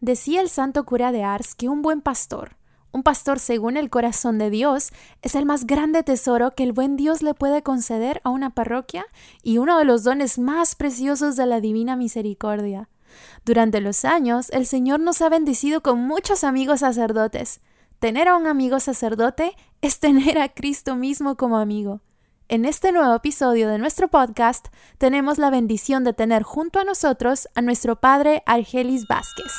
Decía el santo cura de Ars que un buen pastor, un pastor según el corazón de Dios, es el más grande tesoro que el buen Dios le puede conceder a una parroquia y uno de los dones más preciosos de la divina misericordia. Durante los años, el Señor nos ha bendecido con muchos amigos sacerdotes. Tener a un amigo sacerdote es tener a Cristo mismo como amigo. En este nuevo episodio de nuestro podcast tenemos la bendición de tener junto a nosotros a nuestro padre Argelis Vázquez.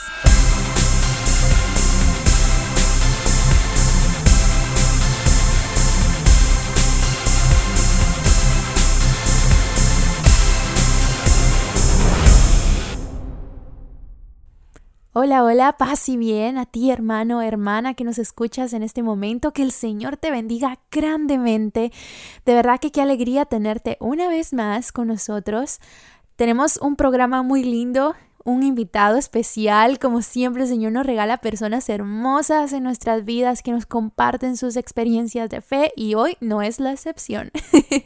Hola, hola, paz y bien a ti hermano, hermana que nos escuchas en este momento, que el Señor te bendiga grandemente. De verdad que qué alegría tenerte una vez más con nosotros. Tenemos un programa muy lindo un invitado especial. Como siempre, el Señor nos regala personas hermosas en nuestras vidas que nos comparten sus experiencias de fe y hoy no es la excepción.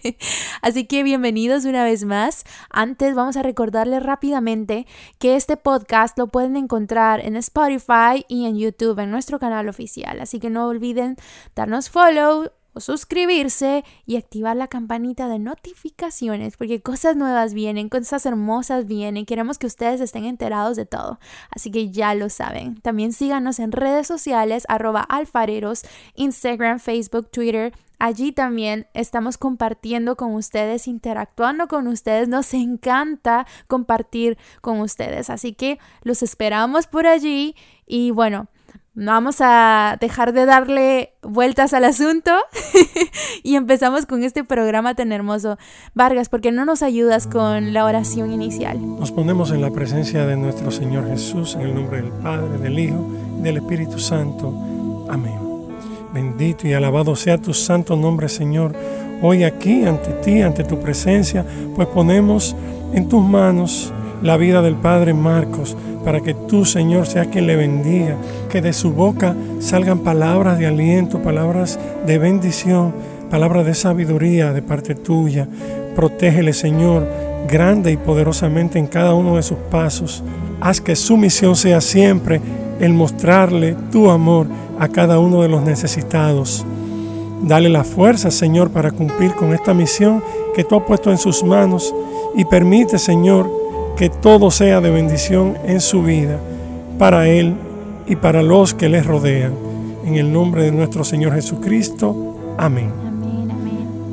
Así que bienvenidos una vez más. Antes vamos a recordarles rápidamente que este podcast lo pueden encontrar en Spotify y en YouTube en nuestro canal oficial. Así que no olviden darnos follow o suscribirse y activar la campanita de notificaciones porque cosas nuevas vienen, cosas hermosas vienen, queremos que ustedes estén enterados de todo, así que ya lo saben. También síganos en redes sociales arroba alfareros, Instagram, Facebook, Twitter. Allí también estamos compartiendo con ustedes, interactuando con ustedes. Nos encanta compartir con ustedes. Así que los esperamos por allí. Y bueno, vamos a dejar de darle vueltas al asunto y empezamos con este programa tan hermoso. Vargas, ¿por qué no nos ayudas con la oración inicial? Nos ponemos en la presencia de nuestro Señor Jesús, en el nombre del Padre, del Hijo y del Espíritu Santo. Amén. Bendito y alabado sea tu santo nombre, Señor. Hoy aquí, ante ti, ante tu presencia, pues ponemos en tus manos la vida del Padre Marcos para que tú, Señor, sea quien le bendiga, que de su boca salgan palabras de aliento, palabras de bendición, palabras de sabiduría de parte tuya. Protégele, Señor, grande y poderosamente en cada uno de sus pasos. Haz que su misión sea siempre el mostrarle tu amor a cada uno de los necesitados. Dale la fuerza, Señor, para cumplir con esta misión que tú has puesto en sus manos y permite, Señor, que todo sea de bendición en su vida, para Él y para los que les rodean. En el nombre de nuestro Señor Jesucristo. Amén.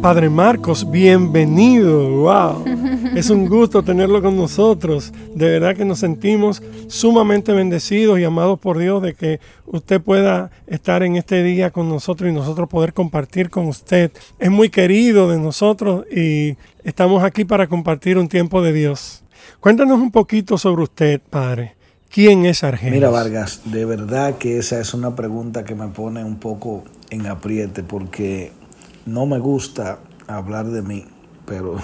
Padre Marcos, bienvenido. Wow. Es un gusto tenerlo con nosotros. De verdad que nos sentimos sumamente bendecidos y amados por Dios de que usted pueda estar en este día con nosotros y nosotros poder compartir con usted. Es muy querido de nosotros y estamos aquí para compartir un tiempo de Dios. Cuéntanos un poquito sobre usted, padre. ¿Quién es Argenis? Mira, Vargas, de verdad que esa es una pregunta que me pone un poco en apriete porque no me gusta hablar de mí, pero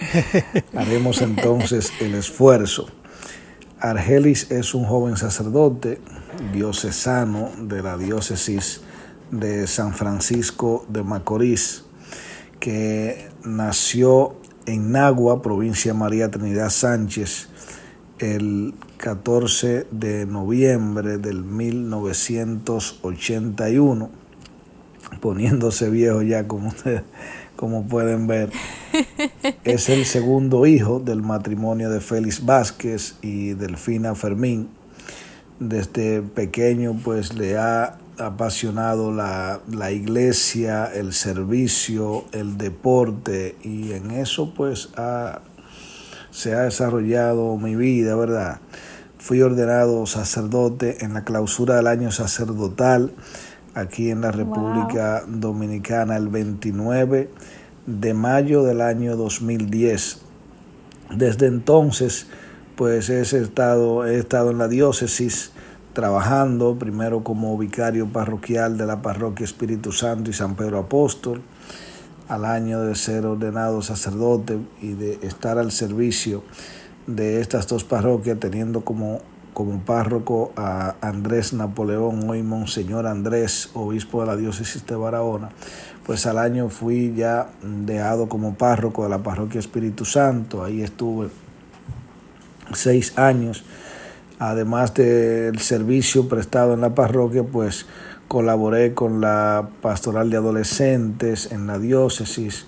haremos entonces el esfuerzo. Argelis es un joven sacerdote diocesano de la diócesis de San Francisco de Macorís, que nació en Nagua, provincia María Trinidad Sánchez, el 14 de noviembre del 1981, poniéndose viejo ya como ustedes como pueden ver. Es el segundo hijo del matrimonio de Félix Vázquez y Delfina Fermín. Desde pequeño pues le ha apasionado la, iglesia, el servicio, el deporte y en eso pues se ha desarrollado mi vida, ¿verdad? Fui ordenado sacerdote en la clausura del año sacerdotal aquí en la República Dominicana el 29 de mayo del año 2010. Desde entonces pues he estado, he estado en la diócesis trabajando primero como vicario parroquial de la parroquia Espíritu Santo y San Pedro Apóstol, al año de ser ordenado sacerdote y de estar al servicio de estas dos parroquias, teniendo como, como párroco a Andrés Napoleón, hoy Monseñor Andrés, obispo de la diócesis de Barahona, pues al año fui ya dejado como párroco de la parroquia Espíritu Santo, ahí estuve seis años Además del servicio prestado en la parroquia, pues colaboré con la pastoral de adolescentes en la diócesis.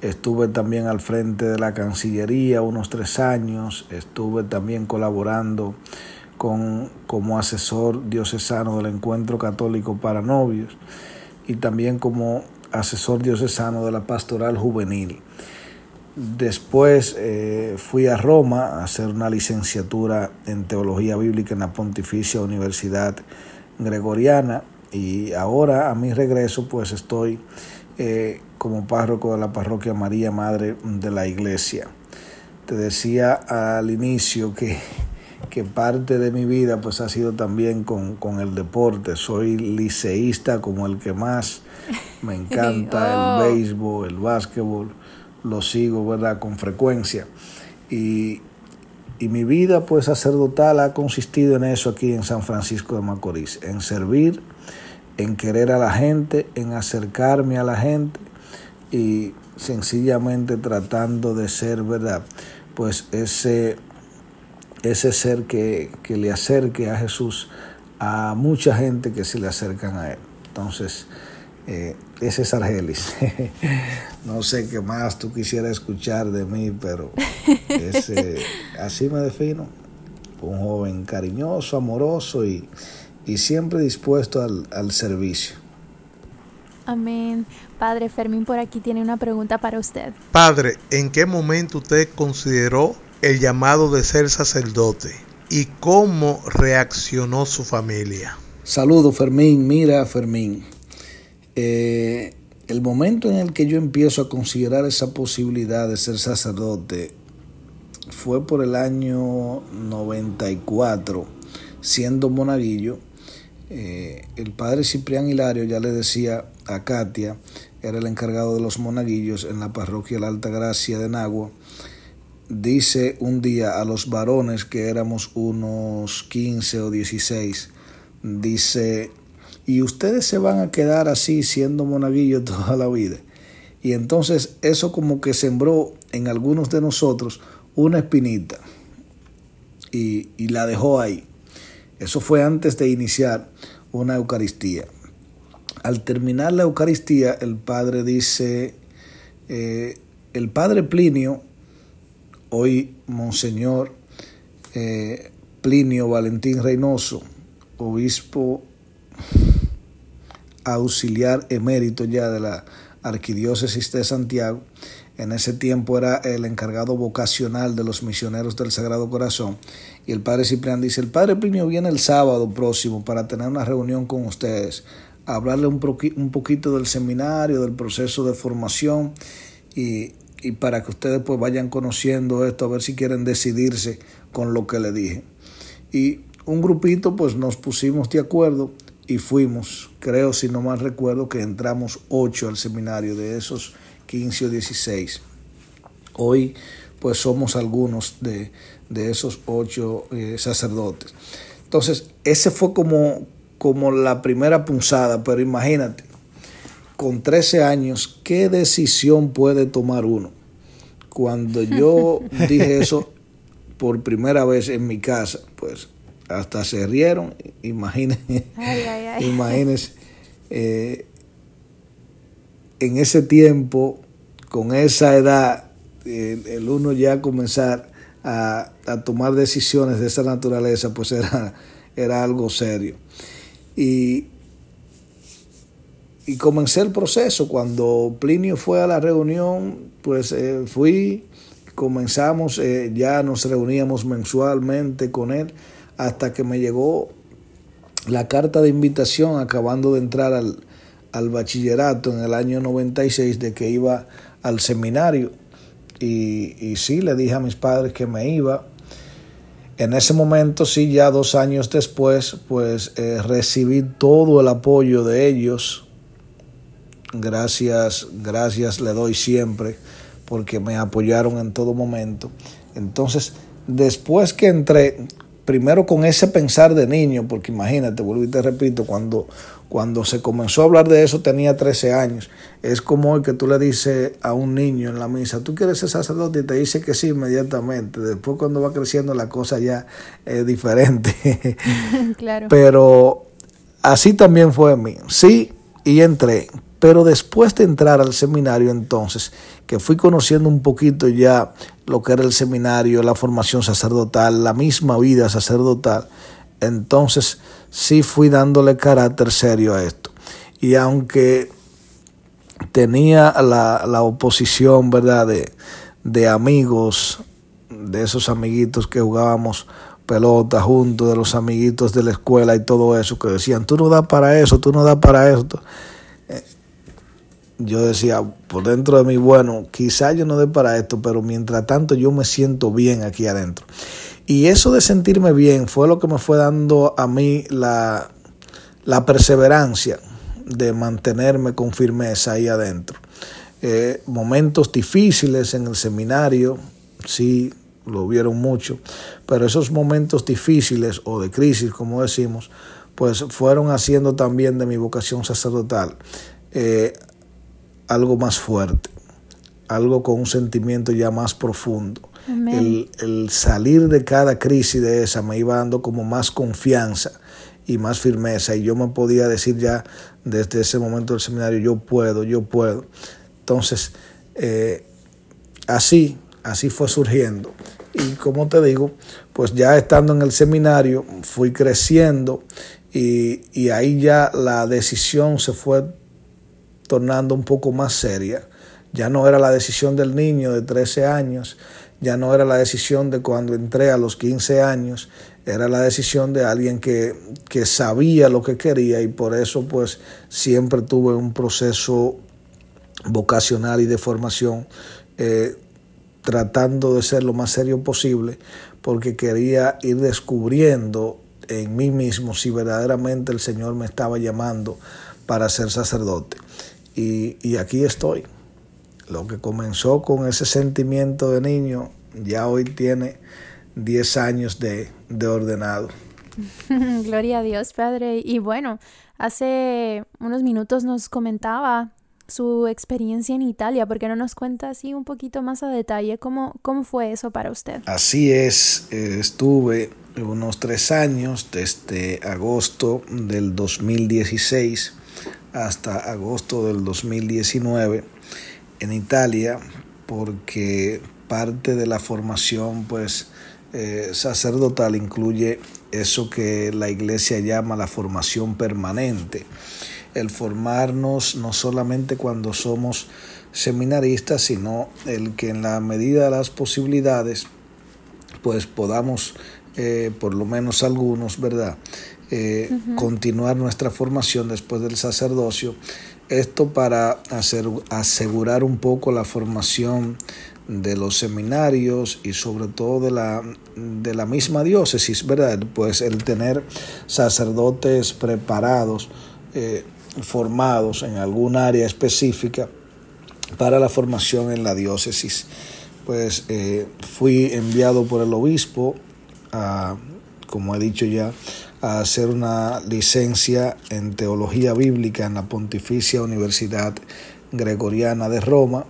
Estuve también al frente de la Cancillería unos tres años. Estuve también colaborando con, como asesor diocesano del Encuentro Católico para Novios y también como asesor diocesano de la Pastoral Juvenil. Después eh, fui a Roma a hacer una licenciatura en Teología Bíblica en la Pontificia Universidad Gregoriana y ahora a mi regreso pues estoy eh, como párroco de la parroquia María Madre de la Iglesia. Te decía al inicio que, que parte de mi vida pues ha sido también con, con el deporte. Soy liceísta como el que más me encanta el béisbol, el básquetbol lo sigo, ¿verdad?, con frecuencia. Y, y mi vida, pues, sacerdotal ha consistido en eso aquí en San Francisco de Macorís, en servir, en querer a la gente, en acercarme a la gente y sencillamente tratando de ser, ¿verdad?, pues ese, ese ser que, que le acerque a Jesús a mucha gente que se le acercan a Él. Entonces, eh, ese es Argelis. no sé qué más tú quisieras escuchar de mí, pero así me defino. Un joven cariñoso, amoroso y, y siempre dispuesto al, al servicio. Amén. Padre Fermín por aquí tiene una pregunta para usted. Padre, ¿en qué momento usted consideró el llamado de ser sacerdote y cómo reaccionó su familia? Saludo Fermín, mira Fermín. Eh, el momento en el que yo empiezo a considerar esa posibilidad de ser sacerdote fue por el año 94, siendo monaguillo. Eh, el padre Ciprián Hilario ya le decía a Katia, era el encargado de los monaguillos en la parroquia La Alta Gracia de Nagua. Dice un día a los varones que éramos unos 15 o 16, dice, y ustedes se van a quedar así siendo monaguillos toda la vida. Y entonces eso como que sembró en algunos de nosotros una espinita y, y la dejó ahí. Eso fue antes de iniciar una Eucaristía. Al terminar la Eucaristía, el Padre dice, eh, el Padre Plinio, hoy Monseñor eh, Plinio Valentín Reynoso, obispo auxiliar emérito ya de la Arquidiócesis de Santiago. En ese tiempo era el encargado vocacional de los misioneros del Sagrado Corazón. Y el padre Ciprián dice, el padre Plinio viene el sábado próximo para tener una reunión con ustedes, hablarle un, un poquito del seminario, del proceso de formación y, y para que ustedes pues vayan conociendo esto, a ver si quieren decidirse con lo que le dije. Y un grupito pues nos pusimos de acuerdo y fuimos, creo si no mal recuerdo, que entramos ocho al seminario de esos 15 o 16. Hoy pues somos algunos de, esos ocho eh, sacerdotes. Entonces, ese fue como, como la primera punzada, pero imagínate, con 13 años, ¿qué decisión puede tomar uno? Cuando yo dije eso por primera vez en mi casa, pues hasta se rieron, imagínense, imagínense eh, en ese tiempo, con esa edad, el uno ya comenzar a, tomar decisiones de esa naturaleza, pues era, era algo serio. Y, y comencé el proceso. Cuando Plinio fue a la reunión, pues eh, fui, comenzamos, eh, ya nos reuníamos mensualmente con él hasta que me llegó la carta de invitación acabando de entrar al, bachillerato en el año 96 de que iba al seminario. Y, y sí, le dije a mis padres que me iba. En ese momento, sí, ya dos años después, pues eh, recibí todo el apoyo de ellos. Gracias, gracias le doy siempre porque me apoyaron en todo momento. Entonces, después que entré, primero con ese pensar de niño, porque imagínate, vuelvo y te repito, cuando, cuando se comenzó a hablar de eso tenía 13 años. Es como el que tú le dices a un niño en la misa, tú quieres ser sacerdote y te dice que sí inmediatamente. Después cuando va creciendo la cosa ya es diferente. claro. Pero así también fue en mí. Sí, y entré. Pero después de entrar al seminario entonces, que fui conociendo un poquito ya lo que era el seminario, la formación sacerdotal, la misma vida sacerdotal, entonces sí fui dándole carácter serio a esto. Y aunque tenía la, la oposición, ¿verdad?, de, de amigos, de esos amiguitos que jugábamos pelota juntos, de los amiguitos de la escuela y todo eso, que decían, tú no das para eso, tú no das para eso yo decía por dentro de mí, bueno, quizá yo no dé para esto, pero mientras tanto yo me siento bien aquí adentro. Y eso de sentirme bien fue lo que me fue dando a mí la, la perseverancia de mantenerme con firmeza ahí adentro. Eh, momentos difíciles en el seminario, sí, lo vieron mucho, pero esos momentos difíciles o de crisis, como decimos, pues fueron haciendo también de mi vocación sacerdotal. Eh, algo más fuerte, algo con un sentimiento ya más profundo. El, el, salir de cada crisis de esa me iba dando como más confianza y más firmeza y yo me podía decir ya desde ese momento del seminario, yo puedo, yo puedo. Entonces, eh, así, así fue surgiendo. Y como te digo, pues ya estando en el seminario, fui creciendo y, y ahí ya la decisión se fue tornando un poco más seria. Ya no era la decisión del niño de 13 años, ya no era la decisión de cuando entré a los 15 años, era la decisión de alguien que, que sabía lo que quería y por eso pues siempre tuve un proceso vocacional y de formación eh, tratando de ser lo más serio posible porque quería ir descubriendo en mí mismo si verdaderamente el Señor me estaba llamando para ser sacerdote. Y, aquí estoy. Lo que comenzó con ese sentimiento de niño, ya hoy tiene 10 años de, de ordenado. Gloria a Dios, Padre. Y bueno, hace unos minutos nos comentaba su experiencia en Italia. ¿Por qué no nos cuenta así un poquito más a detalle cómo, cómo fue eso para usted? Así es, eh, estuve unos tres años, desde agosto del 2016 hasta agosto del 2019 en Italia porque parte de la formación pues eh, sacerdotal incluye eso que la iglesia llama la formación permanente. El formarnos no solamente cuando somos seminaristas sino el que en la medida de las posibilidades pues podamos eh, por lo menos algunos verdad eh, continuar nuestra formación después del sacerdocio. Esto para hacer, asegurar un poco la formación de los seminarios y sobre todo de la, de la misma diócesis, ¿verdad? Pues el tener sacerdotes preparados, eh, formados en algún área específica para la formación en la diócesis. Pues eh, fui enviado por el obispo a, como he dicho ya, a hacer una licencia en teología bíblica en la Pontificia Universidad Gregoriana de Roma.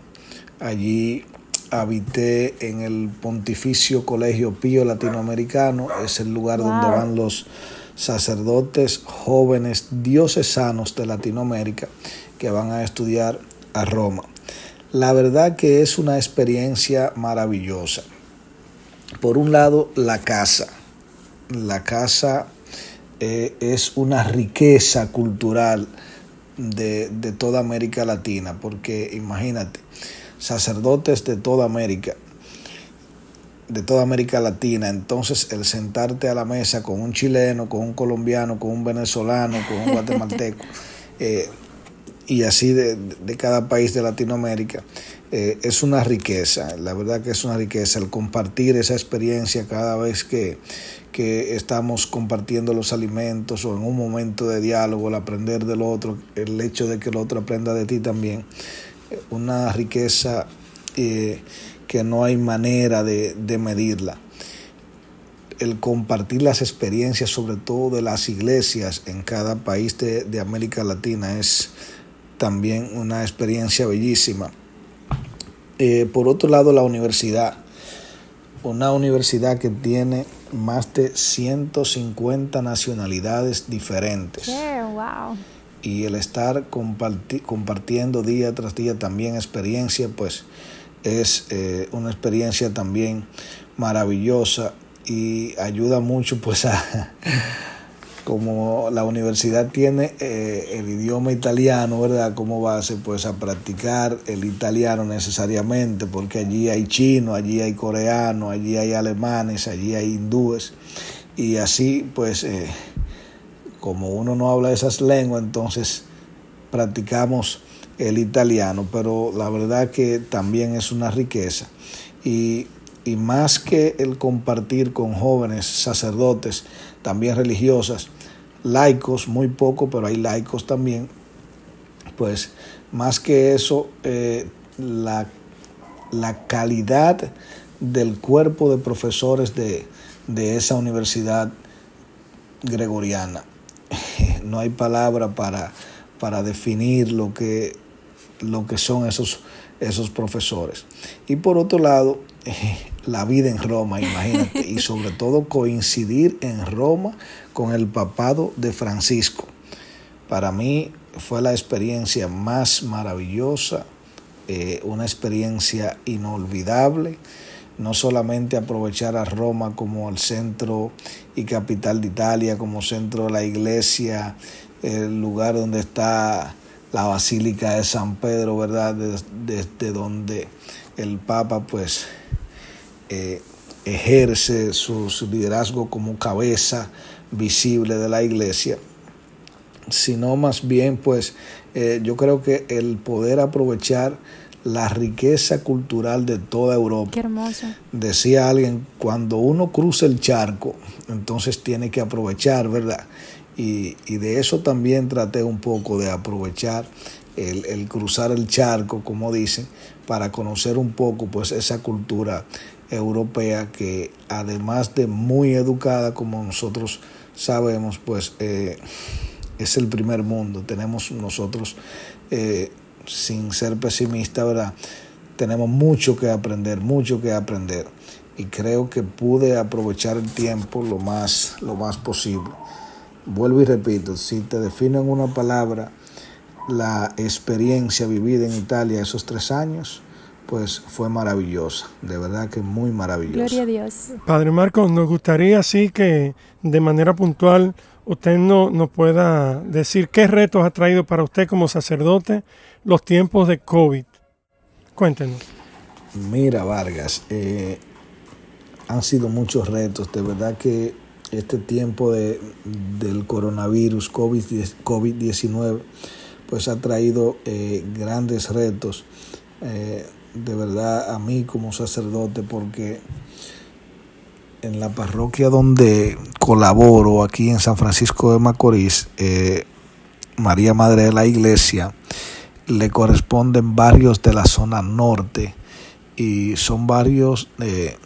Allí habité en el Pontificio Colegio Pío Latinoamericano, es el lugar donde van los sacerdotes jóvenes diocesanos de Latinoamérica que van a estudiar a Roma. La verdad que es una experiencia maravillosa. Por un lado, la casa. La casa eh, es una riqueza cultural de, de toda América Latina, porque imagínate, sacerdotes de toda América, de toda América Latina. Entonces, el sentarte a la mesa con un chileno, con un colombiano, con un venezolano, con un guatemalteco, eh, y así de, de, cada país de Latinoamérica, eh, es una riqueza. La verdad que es una riqueza el compartir esa experiencia cada vez que, que estamos compartiendo los alimentos o en un momento de diálogo, el aprender del otro, el hecho de que el otro aprenda de ti también, una riqueza eh, que no hay manera de, de, medirla. el compartir las experiencias, sobre todo de las iglesias en cada país de, de América Latina, es también una experiencia bellísima. Eh, por otro lado, la universidad, una universidad que tiene más de 150 nacionalidades diferentes. wow. Y el estar compartiendo día tras día también experiencia, pues es eh, una experiencia también maravillosa y ayuda mucho pues a como la universidad tiene eh, el idioma italiano, ¿verdad? Como base, pues a practicar el italiano necesariamente, porque allí hay chino, allí hay coreano, allí hay alemanes, allí hay hindúes, y así, pues, eh, como uno no habla esas lenguas, entonces practicamos el italiano, pero la verdad que también es una riqueza. Y, y más que el compartir con jóvenes sacerdotes, también religiosas, laicos, muy poco, pero hay laicos también, pues más que eso, eh, la, la, calidad del cuerpo de profesores de, de esa universidad gregoriana. No hay palabra para, para definir lo que, lo que son esos, esos profesores. Y por otro lado, la vida en Roma, imagínate, y sobre todo coincidir en Roma con el papado de Francisco. Para mí fue la experiencia más maravillosa, eh, una experiencia inolvidable, no solamente aprovechar a Roma como el centro y capital de Italia, como centro de la iglesia, el lugar donde está la Basílica de San Pedro, ¿verdad? Desde, donde el Papa pues eh, ejerce su, liderazgo como cabeza visible de la iglesia, sino más bien pues eh, yo creo que el poder aprovechar la riqueza cultural de toda Europa. Qué hermoso. Decía alguien, cuando uno cruza el charco, entonces tiene que aprovechar, ¿verdad? Y, y de eso también traté un poco de aprovechar el, el, cruzar el charco, como dicen, para conocer un poco pues esa cultura europea que además de muy educada como nosotros sabemos, pues eh, es el primer mundo. Tenemos nosotros, eh, sin ser pesimista, ¿verdad? Tenemos mucho que aprender, mucho que aprender. Y creo que pude aprovechar el tiempo lo más, lo más posible. Vuelvo y repito, si te defino en una palabra la experiencia vivida en Italia esos tres años, pues fue maravillosa, de verdad que muy maravillosa. Gloria a Dios. Padre Marcos, nos gustaría así que de manera puntual usted no, nos pueda decir qué retos ha traído para usted como sacerdote los tiempos de COVID. Cuéntenos. Mira, Vargas, eh, han sido muchos retos, de verdad que este tiempo de, del coronavirus COVID-19 pues ha traído eh, grandes retos. Eh, de verdad a mí como sacerdote porque en la parroquia donde colaboro aquí en San Francisco de Macorís, eh, María Madre de la Iglesia, le corresponden barrios de la zona norte y son varios, eh,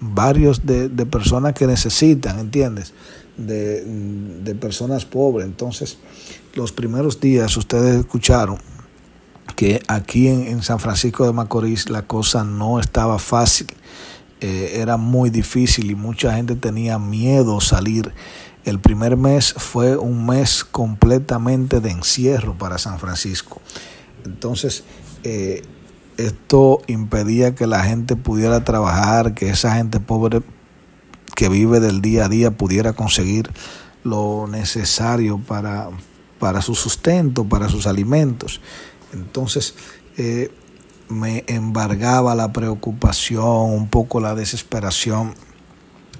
varios de, de, personas que necesitan, ¿entiendes? De, de personas pobres. Entonces, los primeros días ustedes escucharon que aquí en, San Francisco de Macorís la cosa no estaba fácil, eh, era muy difícil y mucha gente tenía miedo salir. El primer mes fue un mes completamente de encierro para San Francisco. Entonces, eh, esto impedía que la gente pudiera trabajar, que esa gente pobre que vive del día a día pudiera conseguir lo necesario para, para su sustento, para sus alimentos. Entonces eh, me embargaba la preocupación, un poco la desesperación,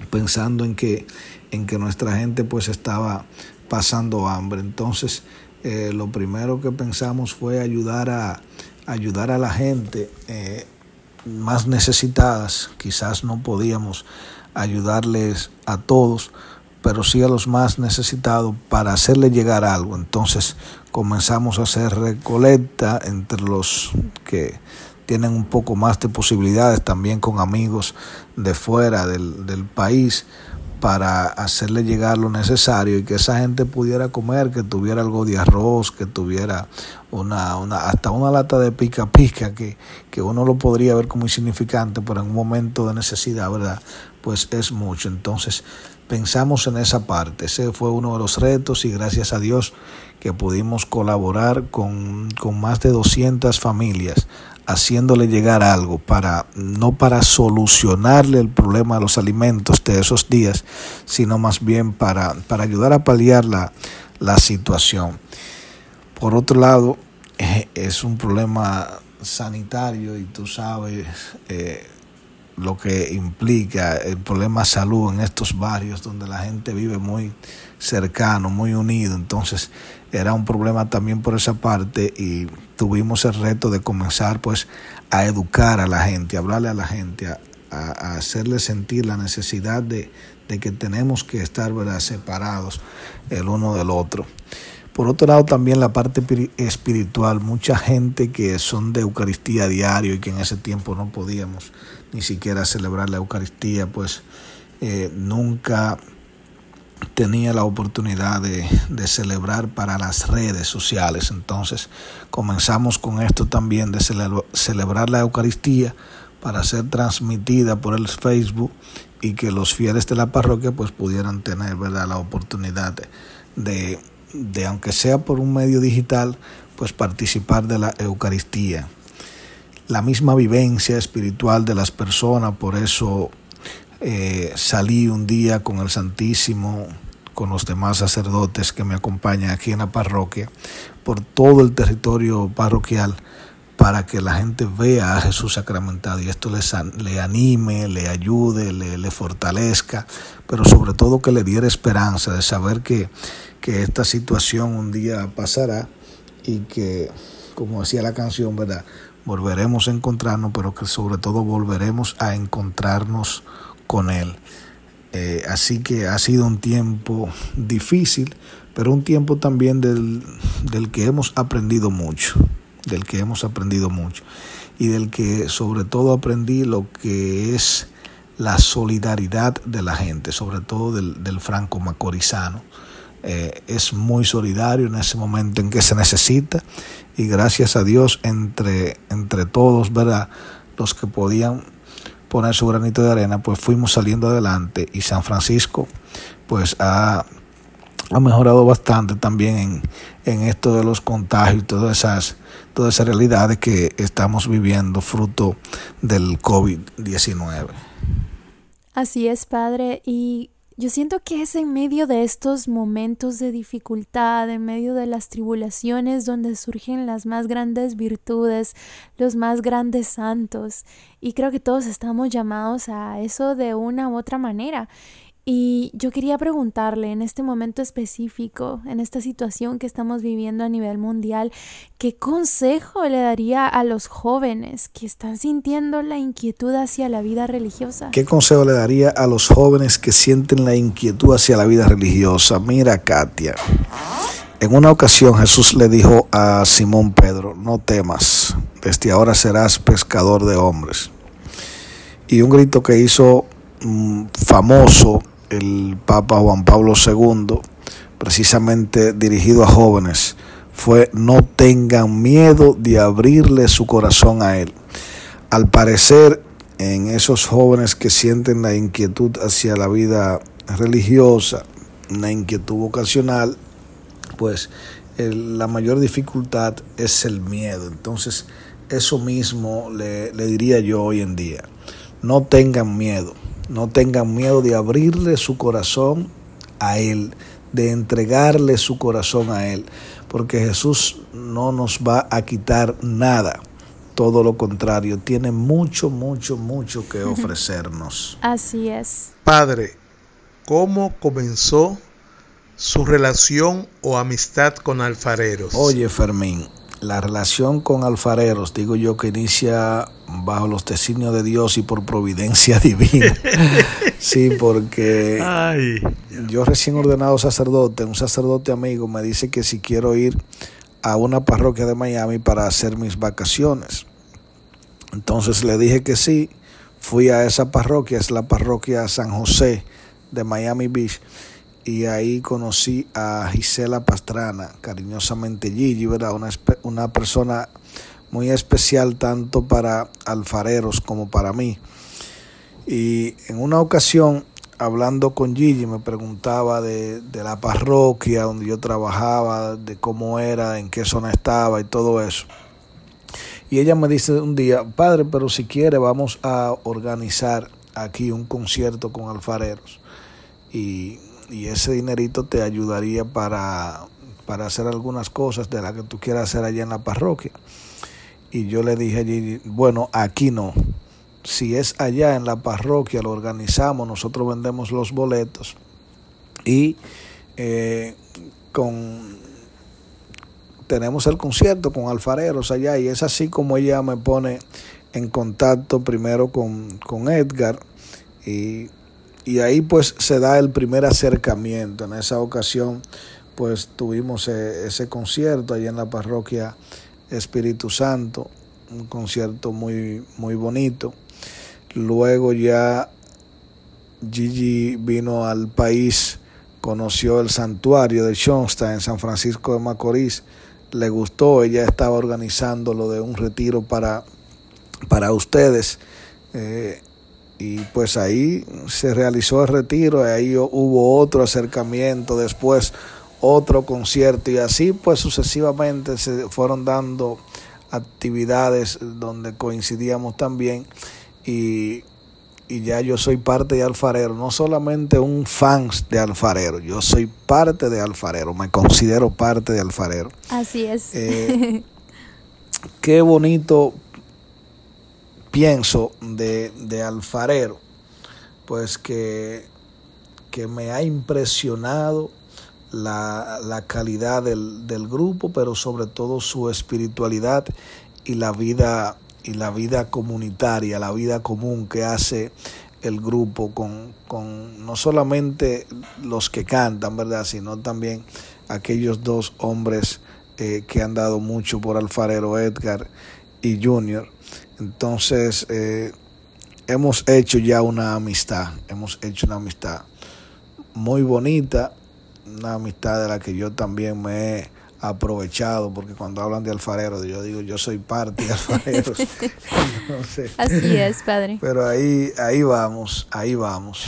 pensando en que, en que nuestra gente pues estaba pasando hambre. Entonces eh, lo primero que pensamos fue ayudar a, ayudar a la gente eh, más necesitadas. Quizás no podíamos ayudarles a todos, pero sí a los más necesitados para hacerle llegar algo. Entonces comenzamos a hacer recolecta entre los que tienen un poco más de posibilidades, también con amigos de fuera del, del país, para hacerle llegar lo necesario y que esa gente pudiera comer, que tuviera algo de arroz, que tuviera una, una hasta una lata de pica pica que, que uno lo podría ver como insignificante, pero en un momento de necesidad, ¿verdad? Pues es mucho. Entonces pensamos en esa parte. Ese fue uno de los retos y gracias a Dios que pudimos colaborar con, con más de 200 familias haciéndole llegar algo para no para solucionarle el problema de los alimentos de esos días, sino más bien para, para ayudar a paliar la, la situación. Por otro lado, es un problema sanitario y tú sabes eh, lo que implica el problema de salud en estos barrios donde la gente vive muy cercano, muy unido. Entonces era un problema también por esa parte y tuvimos el reto de comenzar pues a educar a la gente, a hablarle a la gente, a, a, hacerle sentir la necesidad de, de que tenemos que estar separados el uno del otro. Por otro lado, también la parte espiritual, mucha gente que son de Eucaristía diario y que en ese tiempo no podíamos ni siquiera celebrar la Eucaristía, pues eh, nunca tenía la oportunidad de, celebrar para las redes sociales. Entonces comenzamos con esto también de celebrar la Eucaristía para ser transmitida por el Facebook y que los fieles de la parroquia pues pudieran tener ¿verdad? la oportunidad de, de, aunque sea por un medio digital, pues participar de la Eucaristía. La misma vivencia espiritual de las personas, por eso eh, salí un día con el Santísimo, con los demás sacerdotes que me acompañan aquí en la parroquia, por todo el territorio parroquial, para que la gente vea a Jesús sacramentado y esto les, le anime, le ayude, le, le, fortalezca, pero sobre todo que le diera esperanza de saber que, que esta situación un día pasará y que, como decía la canción, ¿verdad? Volveremos a encontrarnos, pero que sobre todo volveremos a encontrarnos con Él. Eh, así que ha sido un tiempo difícil, pero un tiempo también del, del que hemos aprendido mucho, del que hemos aprendido mucho y del que sobre todo aprendí lo que es la solidaridad de la gente, sobre todo del, del franco macorizano. Eh, es muy solidario en ese momento en que se necesita y gracias a Dios entre, entre todos, ¿verdad? Los que podían poner su granito de arena, pues fuimos saliendo adelante y San Francisco pues ha, ha mejorado bastante también en, en, esto de los contagios y todas esas, todas esas realidades que estamos viviendo fruto del COVID-19. Así es, Padre, y yo siento que es en medio de estos momentos de dificultad, en medio de las tribulaciones, donde surgen las más grandes virtudes, los más grandes santos. Y creo que todos estamos llamados a eso de una u otra manera. Y yo quería preguntarle en este momento específico, en esta situación que estamos viviendo a nivel mundial, ¿qué consejo le daría a los jóvenes que están sintiendo la inquietud hacia la vida religiosa? ¿Qué consejo le daría a los jóvenes que sienten la inquietud hacia la vida religiosa? Mira, Katia. En una ocasión Jesús le dijo a Simón Pedro, no temas, desde ahora serás pescador de hombres. Y un grito que hizo mmm, famoso el Papa Juan Pablo II, precisamente dirigido a jóvenes, fue no tengan miedo de abrirle su corazón a Él. Al parecer, en esos jóvenes que sienten la inquietud hacia la vida religiosa, una inquietud vocacional, pues la mayor dificultad es el miedo. Entonces, eso mismo le diría yo hoy en día. No tengan miedo no tengan miedo de abrirle su corazón a Él, de entregarle su corazón a Él, porque Jesús no nos va a quitar nada. Todo lo contrario, tiene mucho, mucho, mucho que ofrecernos. Así es. Padre, ¿cómo comenzó su relación o amistad con alfareros? Oye, Fermín, la relación con alfareros, digo yo que inicia bajo los designios de Dios y por providencia divina. sí, porque Ay. yo recién ordenado sacerdote, un sacerdote amigo me dice que si quiero ir a una parroquia de Miami para hacer mis vacaciones. Entonces le dije que sí, fui a esa parroquia, es la parroquia San José de Miami Beach y ahí conocí a Gisela Pastrana, cariñosamente Gigi, ¿verdad? Una, una persona muy especial tanto para alfareros como para mí. Y en una ocasión, hablando con Gigi, me preguntaba de, de, la parroquia donde yo trabajaba, de cómo era, en qué zona estaba y todo eso. Y ella me dice un día, padre, pero si quiere vamos a organizar aquí un concierto con alfareros. Y y ese dinerito te ayudaría para, para hacer algunas cosas de las que tú quieras hacer allá en la parroquia. Y yo le dije allí, bueno, aquí no. Si es allá en la parroquia, lo organizamos, nosotros vendemos los boletos y eh, con tenemos el concierto con alfareros allá y es así como ella me pone en contacto primero con, con Edgar y y ahí pues se da el primer acercamiento. En esa ocasión pues tuvimos e, ese concierto allí en la parroquia Espíritu Santo, un concierto muy, muy bonito. Luego ya Gigi vino al país, conoció el santuario de Schoenstein en San Francisco de Macorís, le gustó, ella estaba organizando lo de un retiro para, para ustedes. Eh, y pues ahí se realizó el retiro, ahí hubo otro acercamiento, después otro concierto y así pues sucesivamente se fueron dando actividades donde coincidíamos también y, y ya yo soy parte de Alfarero, no solamente un fan de Alfarero, yo soy parte de Alfarero, me considero parte de Alfarero. Así es. Eh, qué bonito pienso de, de alfarero, pues que, que, me ha impresionado la, la calidad del, del, grupo, pero sobre todo su espiritualidad y la vida y la vida comunitaria, la vida común que hace el grupo con, con no solamente los que cantan, ¿verdad? sino también aquellos dos hombres eh, que han dado mucho por Alfarero, Edgar y Junior. Entonces, eh, hemos hecho ya una amistad, hemos hecho una amistad muy bonita, una amistad de la que yo también me he aprovechado, porque cuando hablan de alfareros, yo digo, yo soy parte de alfareros. Así es, padre. Pero ahí, ahí vamos, ahí vamos.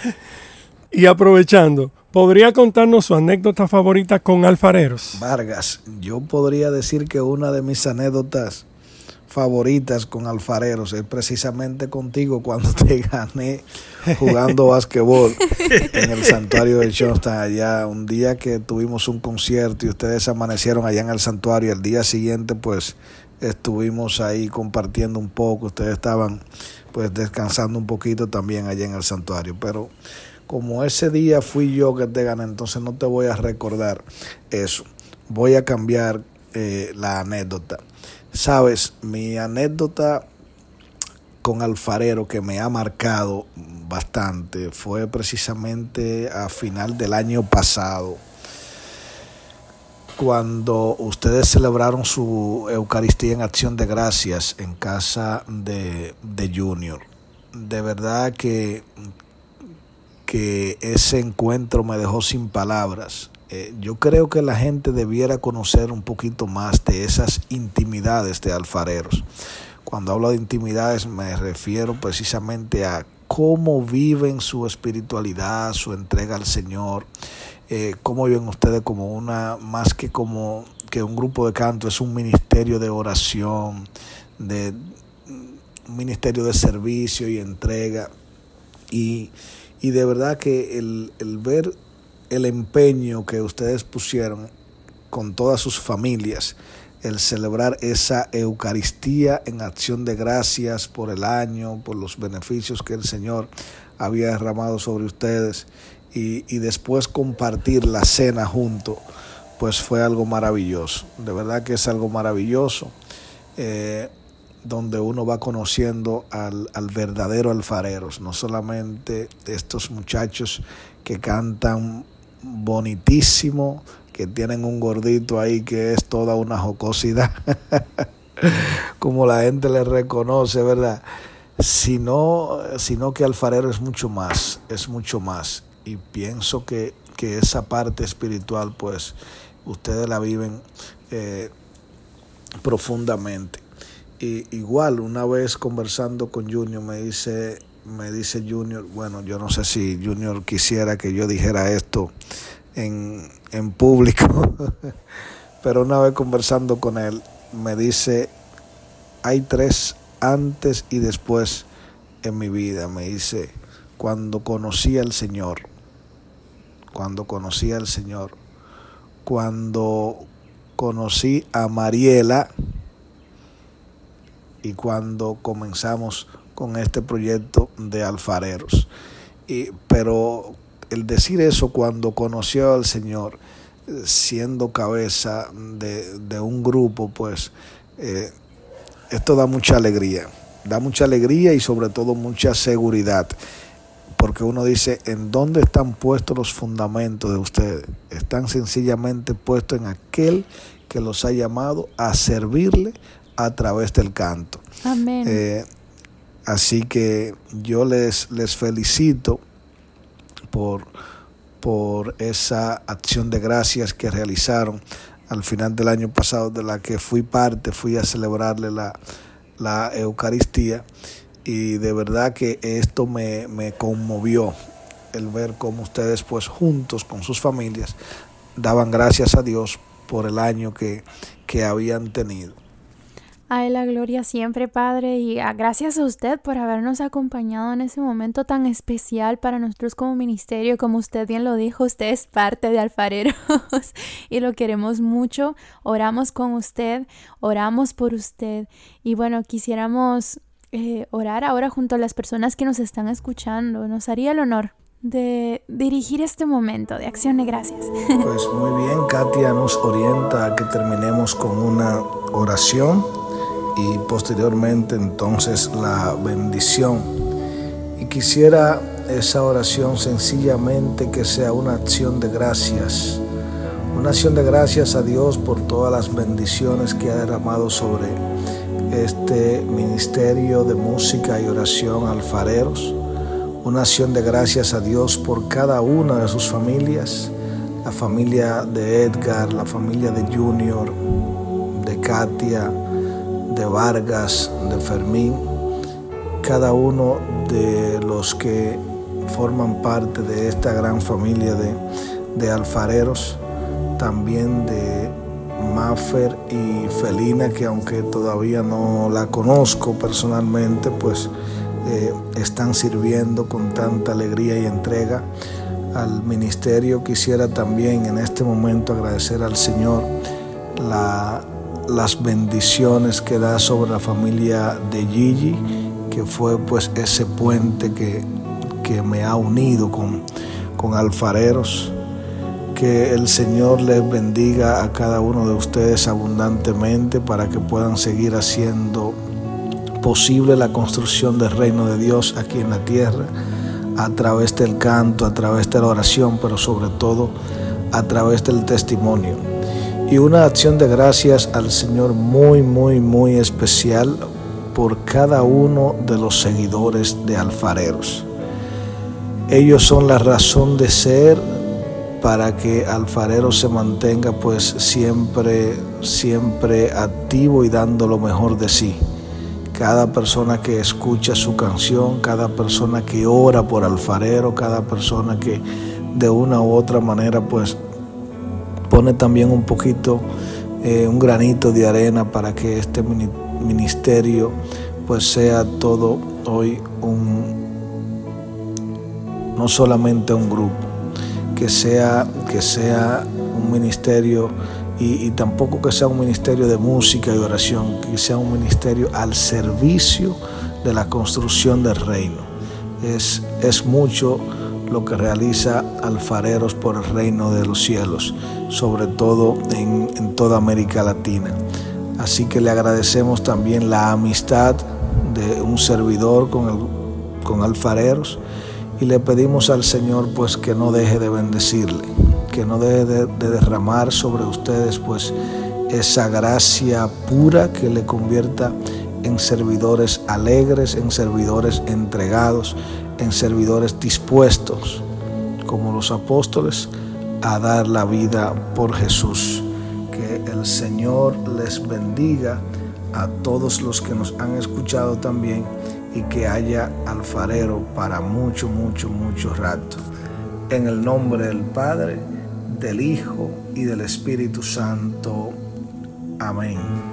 y aprovechando, ¿podría contarnos su anécdota favorita con alfareros? Vargas, yo podría decir que una de mis anécdotas favoritas con alfareros es precisamente contigo cuando te gané jugando basquetbol en el santuario de Johnston allá un día que tuvimos un concierto y ustedes amanecieron allá en el santuario el día siguiente pues estuvimos ahí compartiendo un poco ustedes estaban pues descansando un poquito también allá en el santuario pero como ese día fui yo que te gané entonces no te voy a recordar eso. Voy a cambiar eh, la anécdota Sabes, mi anécdota con Alfarero que me ha marcado bastante fue precisamente a final del año pasado, cuando ustedes celebraron su Eucaristía en acción de gracias en casa de, de Junior. De verdad que, que ese encuentro me dejó sin palabras. Eh, yo creo que la gente debiera conocer un poquito más de esas intimidades de alfareros. Cuando hablo de intimidades me refiero precisamente a cómo viven su espiritualidad, su entrega al Señor, eh, cómo viven ustedes como una, más que como que un grupo de canto, es un ministerio de oración, de un ministerio de servicio y entrega. Y, y de verdad que el, el ver el empeño que ustedes pusieron con todas sus familias, el celebrar esa Eucaristía en acción de gracias por el año, por los beneficios que el Señor había derramado sobre ustedes y, y después compartir la cena junto, pues fue algo maravilloso. De verdad que es algo maravilloso. Eh, donde uno va conociendo al, al, verdadero alfarero, no solamente estos muchachos que cantan bonitísimo, que tienen un gordito ahí que es toda una jocosidad, como la gente le reconoce, ¿verdad? sino, sino que alfarero es mucho más, es mucho más. Y pienso que, que esa parte espiritual, pues, ustedes la viven eh, profundamente. Y igual, una vez conversando con Junior, me dice, me dice Junior, bueno, yo no sé si Junior quisiera que yo dijera esto en, en público, pero una vez conversando con él, me dice, hay tres antes y después en mi vida. Me dice, cuando conocí al Señor, cuando conocí al Señor, cuando conocí a Mariela y cuando comenzamos con este proyecto de alfareros. Y, pero el decir eso cuando conoció al Señor, siendo cabeza de, de un grupo, pues eh, esto da mucha alegría, da mucha alegría y sobre todo mucha seguridad, porque uno dice, ¿en dónde están puestos los fundamentos de ustedes? Están sencillamente puestos en aquel que los ha llamado a servirle a través del canto. Amén. Eh, así que yo les, les felicito por, por esa acción de gracias que realizaron al final del año pasado, de la que fui parte, fui a celebrarle la, la Eucaristía y de verdad que esto me, me conmovió el ver cómo ustedes pues juntos con sus familias daban gracias a Dios por el año que, que habían tenido. A Él la gloria siempre, Padre, y gracias a usted por habernos acompañado en ese momento tan especial para nosotros como ministerio. Como usted bien lo dijo, usted es parte de Alfareros y lo queremos mucho. Oramos con usted, oramos por usted. Y bueno, quisiéramos eh, orar ahora junto a las personas que nos están escuchando. Nos haría el honor de dirigir este momento de acción de gracias. Pues muy bien, Katia nos orienta a que terminemos con una oración y posteriormente entonces la bendición. Y quisiera esa oración sencillamente que sea una acción de gracias, una acción de gracias a Dios por todas las bendiciones que ha derramado sobre este ministerio de música y oración alfareros, una acción de gracias a Dios por cada una de sus familias, la familia de Edgar, la familia de Junior, de Katia, de Vargas, de Fermín, cada uno de los que forman parte de esta gran familia de, alfareros, también de Maffer y Felina, que aunque todavía no la conozco personalmente, pues eh, están sirviendo con tanta alegría y entrega al ministerio. Quisiera también en este momento agradecer al Señor la las bendiciones que da sobre la familia de Gigi, que fue pues ese puente que, que me ha unido con, con alfareros. Que el Señor les bendiga a cada uno de ustedes abundantemente para que puedan seguir haciendo posible la construcción del reino de Dios aquí en la tierra, a través del canto, a través de la oración, pero sobre todo a través del testimonio y una acción de gracias al Señor muy, muy, muy especial por cada uno de los seguidores de Alfareros. Ellos son la razón de ser para que Alfarero se mantenga pues siempre, siempre activo y dando lo mejor de sí. Cada persona que escucha su canción, cada persona que ora por Alfarero, cada persona que de una u otra manera pues pone también un poquito, eh, un granito de arena para que este ministerio pues sea todo hoy un, no solamente un grupo, que sea, que sea un ministerio y, y, tampoco que sea un ministerio de música y oración, que sea un ministerio al servicio de la construcción del reino. Es, es mucho lo que realiza Alfareros por el reino de los cielos, sobre todo en, toda América Latina. Así que le agradecemos también la amistad de un servidor con, con Alfareros y le pedimos al Señor pues que no deje de bendecirle, que no deje de, de derramar sobre ustedes pues esa gracia pura que le convierta en servidores alegres, en servidores entregados, en servidores dispuestos, como los apóstoles, a dar la vida por Jesús. Que el Señor les bendiga a todos los que nos han escuchado también y que haya alfarero para mucho, mucho, mucho rato. En el nombre del Padre, del Hijo y del Espíritu Santo. Amén.